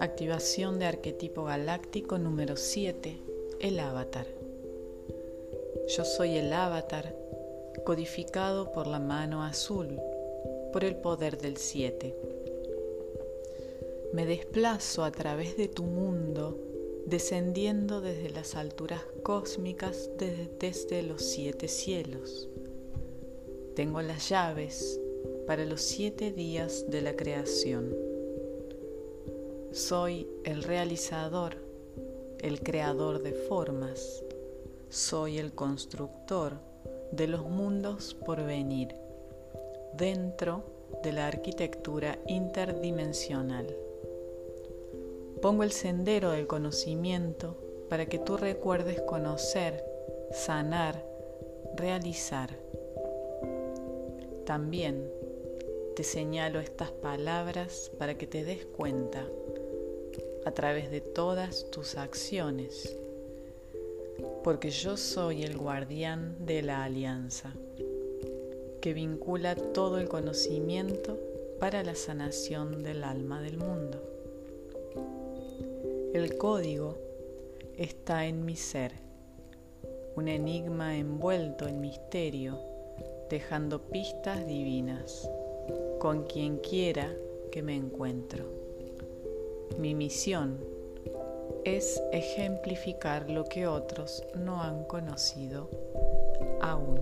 Activación de arquetipo galáctico número 7, el avatar. Yo soy el avatar codificado por la mano azul, por el poder del 7. Me desplazo a través de tu mundo, descendiendo desde las alturas cósmicas desde, los siete cielos. Tengo las llaves para los siete días de la creación soy el realizador, el creador de formas. Soy el constructor de los mundos por venir dentro de la arquitectura interdimensional. Pongo el sendero del conocimiento para que tú recuerdes conocer, sanar, realizar. También te señalo estas palabras para que te des cuenta a través de todas tus acciones, porque yo soy el guardián de la alianza, que vincula todo el conocimiento para la sanación del alma del mundo. El código está en mi ser, un enigma envuelto en misterio, dejando pistas divinas, con quien quiera que me encuentro. Mi misión es ejemplificar lo que otros no han conocido aún.